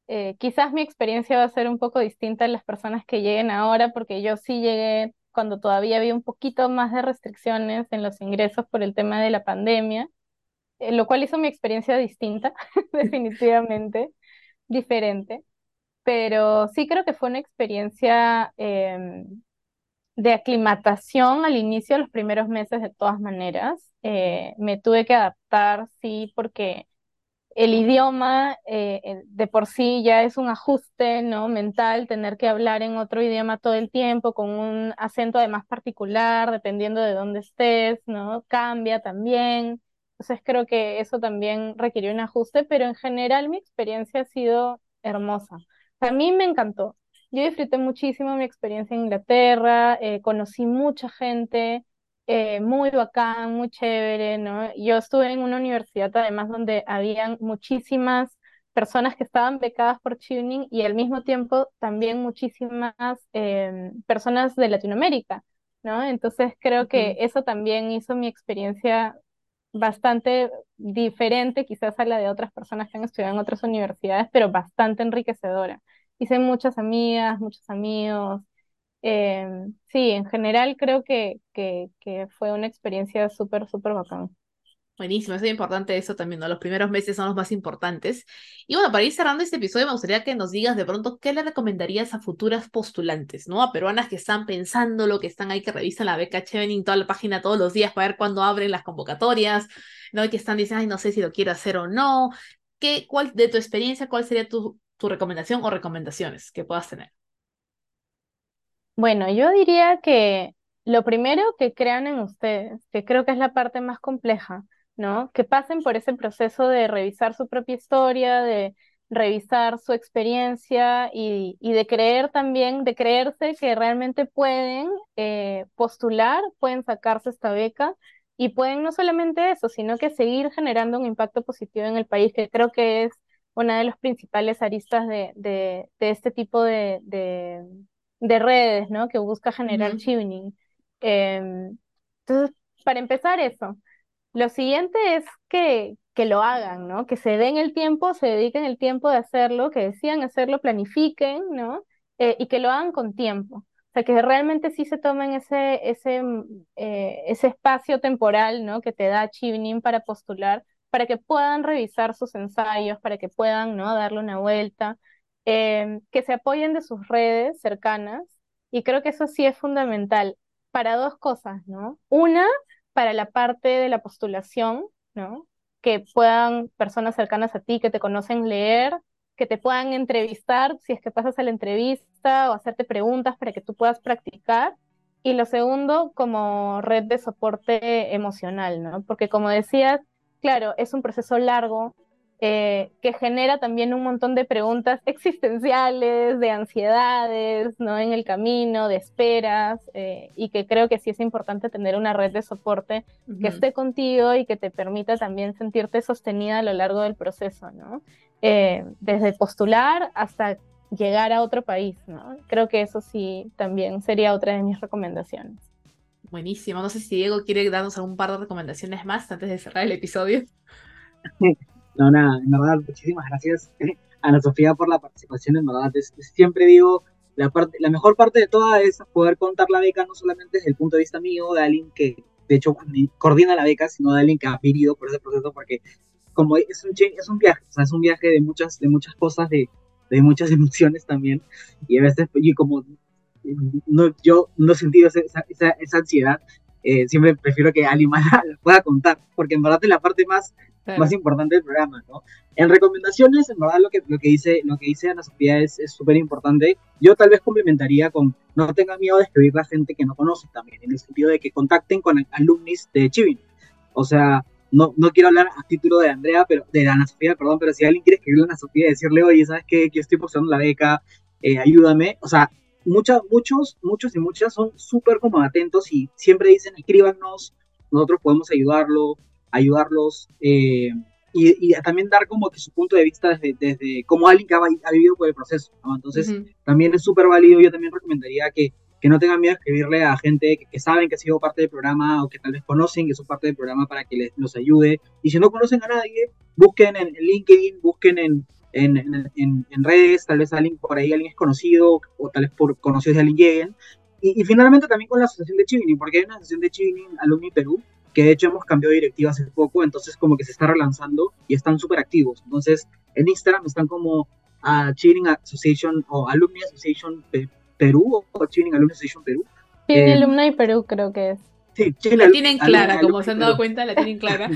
eh, quizás mi experiencia va a ser un poco distinta a las personas que lleguen ahora, porque yo sí llegué cuando todavía había un poquito más de restricciones en los ingresos por el tema de la pandemia, eh, lo cual hizo mi experiencia distinta, [laughs] definitivamente diferente. Pero sí creo que fue una experiencia em, de aclimatación al inicio, los primeros meses de todas maneras. Eh, me tuve que adaptar, sí, porque el idioma eh, de por sí ya es un ajuste, ¿no? Mental, tener que hablar en otro idioma todo el tiempo, con un acento además particular, dependiendo de dónde estés, ¿no? Cambia también. Entonces creo que eso también requirió un ajuste, pero en general mi experiencia ha sido hermosa. A mí me encantó. Yo disfruté muchísimo mi experiencia en Inglaterra, eh, conocí mucha gente, eh, muy bacán, muy chévere, ¿no? Yo estuve en una universidad además donde habían muchísimas personas que estaban becadas por Tuning y al mismo tiempo también muchísimas em, personas de Latinoamérica, ¿no? Entonces creo que eso también hizo mi experiencia bastante diferente quizás a la de otras personas que han estudiado en otras universidades, pero bastante enriquecedora. Hice muchas amigas, muchos amigos, Em, sí, en general creo que, que, que fue una experiencia súper, súper bacán. Buenísimo, es muy importante eso también, ¿no? Los primeros meses son los más importantes. Y bueno, para ir cerrando este episodio, me gustaría que nos digas de pronto qué le recomendarías a futuras postulantes, ¿no? A peruanas que están pensando, lo que están ahí, que revisan la beca Chevening, toda la página todos los días para ver cuándo abren las convocatorias, ¿no? Y que están diciendo, ay, no sé si lo quiero hacer o no. ¿Qué, cuál, de tu experiencia, cuál sería tu, tu recomendación o recomendaciones que puedas tener? Bueno, yo diría que lo primero que crean en ustedes, que creo que es la parte más compleja, ¿no? Que pasen por ese proceso de revisar su propia historia, de revisar su experiencia y, de creer también, de creerse que realmente pueden eh, postular, pueden sacarse esta beca y pueden no solamente eso, sino que seguir generando un impacto positivo en el país, que creo que es una de las principales aristas de, de, este tipo de, de redes, ¿no? Que busca generar tuning. Em, entonces, para empezar eso. Lo siguiente es que, que lo hagan, ¿no? Que se den el tiempo, se dediquen el tiempo de hacerlo, que decidan hacerlo, planifiquen, ¿no? Eh, y que lo hagan con tiempo. O sea, que realmente sí se tomen ese, ese, eh, ese espacio temporal, ¿no? Que te da Chivnin para postular, para que puedan revisar sus ensayos, para que puedan, ¿no? Darle una vuelta, em, que se apoyen de sus redes cercanas. Y creo que eso sí es fundamental para dos cosas, ¿no? Una, para la parte de la postulación, ¿no? Que puedan personas cercanas a ti que te conocen leer, que te puedan entrevistar si es que pasas a la entrevista o hacerte preguntas para que tú puedas practicar. Y lo segundo, como red de soporte emocional, ¿no? Porque como decías, claro, es un proceso largo, eh, que genera también un montón de preguntas existenciales, de ansiedades, ¿no? En el camino, de esperas, eh, y que creo que sí es importante tener una red de soporte que esté contigo y que te permita también sentirte sostenida a lo largo del proceso, ¿no? Eh, desde postular hasta llegar a otro país, ¿no? Creo que eso sí también sería otra de mis recomendaciones. Buenísimo. No sé si Diego quiere darnos algún par de recomendaciones más antes de cerrar el episodio. [laughs] No, nada, en verdad, muchísimas gracias a [laughs] Ana Sofía por la participación, en verdad. siempre digo, la, parte, la mejor parte de toda es poder contar la beca, no solamente desde el punto de vista mío, de alguien que, de hecho, coordina la beca, sino de alguien que ha vivido por ese proceso, porque como es un, es un viaje, o sea, es un viaje de muchas, de muchas cosas, de, de muchas [laughs] emociones también, y a veces, y como no, yo no he sentido esa, esa, esa ansiedad, eh, siempre prefiero que alguien más [laughs] la pueda contar, porque en verdad es la parte más más importante del programa, ¿no? En recomendaciones, en verdad lo que, lo que dice, lo que dice Ana Sofía es súper importante. Yo tal vez complementaría con no tengan miedo de escribir a gente que no conoce también, en el sentido de que contacten con alumnis de Chivin. O sea, no, no quiero hablar a título de Andrea, pero de Ana Sofía, perdón, pero si alguien quiere escribirle a Ana Sofía y decirle, oye, ¿sabes qué? Que estoy postulando la beca, eh, ayúdame. O sea, muchas, muchos, muchos y muchas son súper como atentos y siempre dicen, escríbanos, nosotros podemos ayudarlo, ayudarlos eh, y, también dar como que su punto de vista desde, desde como alguien que ha, vivido por el proceso, Entonces, también es súper válido, yo también recomendaría que, que no tengan miedo a escribirle a gente que, saben que ha sido parte del programa o que tal vez conocen que son parte del programa para que les, los ayude. Y si no conocen a nadie, busquen en, LinkedIn, busquen en, en, en, en, redes, tal vez alguien por ahí, alguien es conocido o tal vez por conocidos de alguien lleguen. Y, y, finalmente también con la asociación de Chivini, porque hay una asociación de Chivini Alumni Perú que de hecho hemos cambiado de directiva hace poco, entonces como que se está relanzando y están súper activos. Entonces en Instagram están como a uh, Cheering Association o Alumni Association Perú o Cheering Alumni Association Perú. Sí, eh, Alumni Perú creo que es. Sí, la tienen clara, como se han dado cuenta, la tienen clara.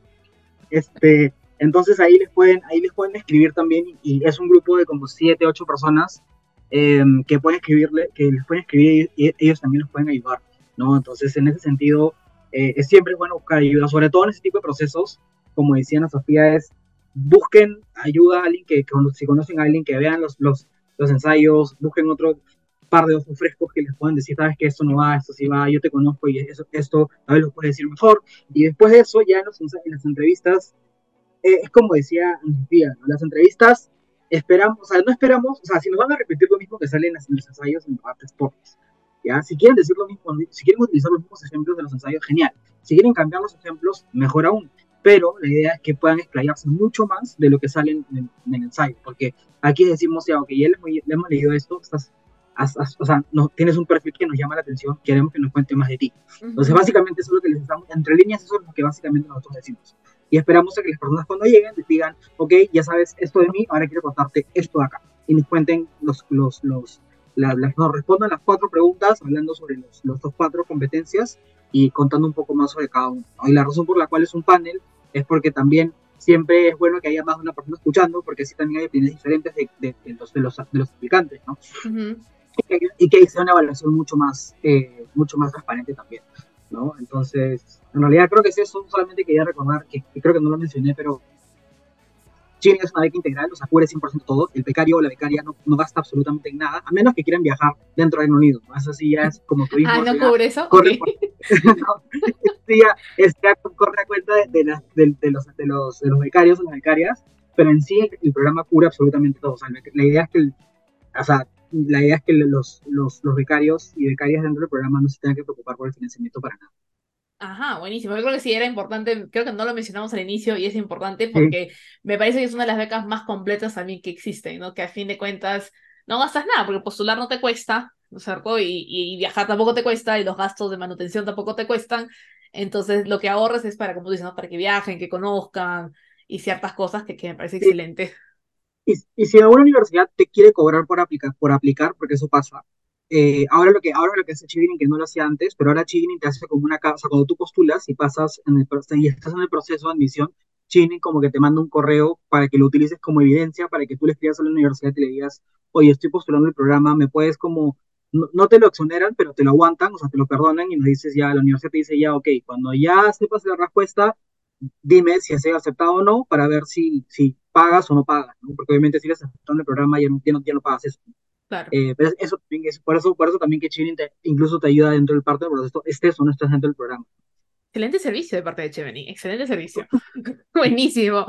[laughs] este, entonces ahí les pueden, ahí les pueden escribir también y es un grupo de como 7, 8 personas em, que pueden escribirle, que les pueden escribir y ellos también los pueden ayudar, ¿no? Entonces en ese sentido eh, es siempre bueno buscar ayuda, sobre todo en ese tipo de procesos, como decía Ana Sofía, es busquen ayuda a alguien que, si conocen a alguien que vean los, los, los ensayos, busquen otro par de ojos frescos que les puedan decir, sabes que esto no va, esto sí va, yo te conozco y eso, esto a ver lo puedes decir mejor. Y después de eso, ya en, en las entrevistas, eh, es como decía Sofía, las entrevistas esperamos, o sea, no esperamos, o sea, si nos van a repetir lo mismo que sale en, los ensayos, en parte sports, si quieren decir lo mismo, si quieren utilizar los mismos ejemplos de los ensayos, genial. Si quieren cambiar los ejemplos, mejor aún. Pero la idea es que puedan explayarse mucho más de lo que sale en, el ensayo, porque aquí decimos, ya, ok, ya le, hemos leído esto, estás, o sea, no, tienes un perfil que nos llama la atención, queremos que nos cuente más de ti. Entonces, básicamente, eso es lo que les estamos, entre líneas, eso es lo que básicamente nosotros decimos. Y esperamos a que las personas cuando lleguen les digan, ok, ya sabes esto de mí, ahora quiero contarte esto de acá. Y nos cuenten los, los, los, nos respondan las cuatro preguntas hablando sobre los, los dos cuatro competencias y contando un poco más sobre cada uno. Y la razón por la cual es un panel es porque también siempre es bueno que haya más de una persona escuchando, porque así también hay opiniones diferentes de, de, los, de, los, de los aplicantes, ¿no? y, que, sea una evaluación mucho más, eh, mucho más transparente también, ¿no? Entonces, en realidad creo que es eso, solamente quería recordar, que creo que no lo mencioné, pero Chile es una beca integral, o sea, cubre 100% todo. El becario o la becaria no, no, gasta absolutamente en nada, a menos que quieran viajar dentro del Reino Unido. Eso sí ya es como turismo. Ah, ¿no cubre eso? Corre, [laughs] no, sí, ya, es, ya corre a cuenta de, de, las, de, de, los, de, los, de los becarios o las becarias, pero en sí el, programa cubre absolutamente todo. O sea, la idea es que, o sea, la idea es que los, los, los becarios y becarias dentro del programa no se tengan que preocupar por el financiamiento para nada. Ajá, buenísimo. Yo creo que sí era importante, creo que no lo mencionamos al inicio y es importante porque me parece que es una de las becas más completas también que existen, ¿no? Que a fin de cuentas no gastas nada, porque postular no te cuesta, ¿no es cierto? Y, y, viajar tampoco te cuesta y los gastos de manutención tampoco te cuestan. Entonces lo que ahorres es para, como tú dices, ¿no? para que viajen, que conozcan y ciertas cosas que, que me parece excelente. Y, y si alguna universidad te quiere cobrar por aplicar, por aplicar porque eso pasa, eh, ahora lo que ahora lo que hace Chivinin, que no lo hacía antes, pero ahora Chivinin te hace como una casa, cuando tú postulas y pasas en el, y estás en el proceso de admisión, Chivinin como que te manda un correo para que lo utilices como evidencia, para que tú le escribas a la universidad y le digas, oye, estoy postulando el programa, me puedes como, no, te lo exoneran, pero te lo aguantan, o sea, te lo perdonan y nos dices ya, la universidad te dice ya, ok, cuando ya sepas la respuesta, dime si has aceptado o no, para ver si, si pagas o no pagas, ¿no? porque obviamente si eres aceptando el programa ya no, ya no, ya no pagas eso. Claro. Eh, pero eso, por, eso, por eso también que Chilling incluso te ayuda dentro del parte del proceso, estés o no estés dentro del programa. Excelente servicio de parte de Cheveni, excelente servicio. [laughs] [laughs] Buenísimo.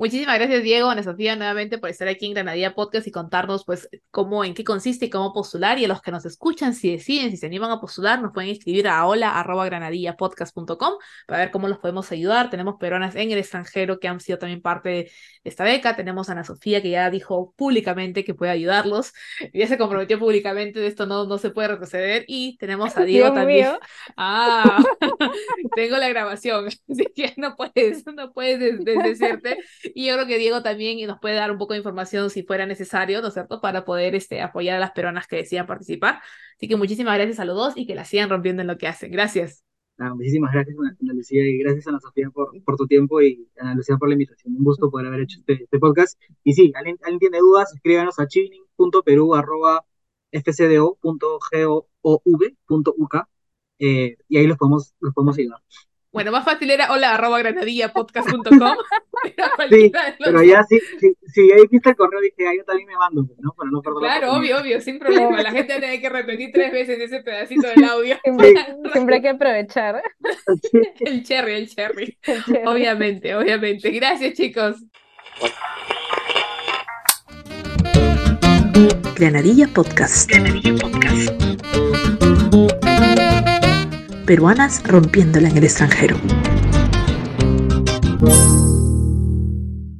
Muchísimas gracias, Diego, Ana Sofía, nuevamente por estar aquí en Granadilla Podcast y contarnos, pues, cómo, en qué consiste y cómo postular. Y a los que nos escuchan, si deciden, si se animan a postular, nos pueden escribir a hola.granadillapodcast.com para ver cómo los podemos ayudar. Tenemos peruanas en el extranjero que han sido también parte de esta beca. Tenemos a Ana Sofía, que ya dijo públicamente que puede ayudarlos. [laughs] Ya se comprometió públicamente, de esto no, no se puede retroceder. Y tenemos a [laughs] Diego también. Ah, [laughs] tengo la grabación, así que no puedes, no puedes desdecerte. Y yo creo que Diego también nos puede dar un poco de información si fuera necesario, ¿no es cierto?, para poder este, apoyar a las peruanas que decidan participar. Así que muchísimas gracias a los dos y que la sigan rompiendo en lo que hacen. Gracias. muchísimas gracias, Ana Lucía, y gracias Ana Sofía por, por tu tiempo y Ana Lucía por la invitación. Un gusto poder haber hecho este, este podcast. Y sí, alguien, alguien tiene dudas, escríbanos a chining.peru.gov.uk eh, y ahí los podemos, los podemos ayudar. Bueno, más fácil era hola arroba granadillapodcast.com. [laughs] sí, pero ya sí, sí, sí, ahí viste el correo dije, ah, yo también me mando, ¿no? Para no perder Claro, obvio, obvio, sin problema. La gente tiene que repetir tres veces ese pedacito del audio. Siempre, hay que aprovechar. el cherry, el cherry. Obviamente, obviamente. Gracias, chicos. Granadilla Podcast. Granadilla Podcast peruanas rompiéndola en el extranjero.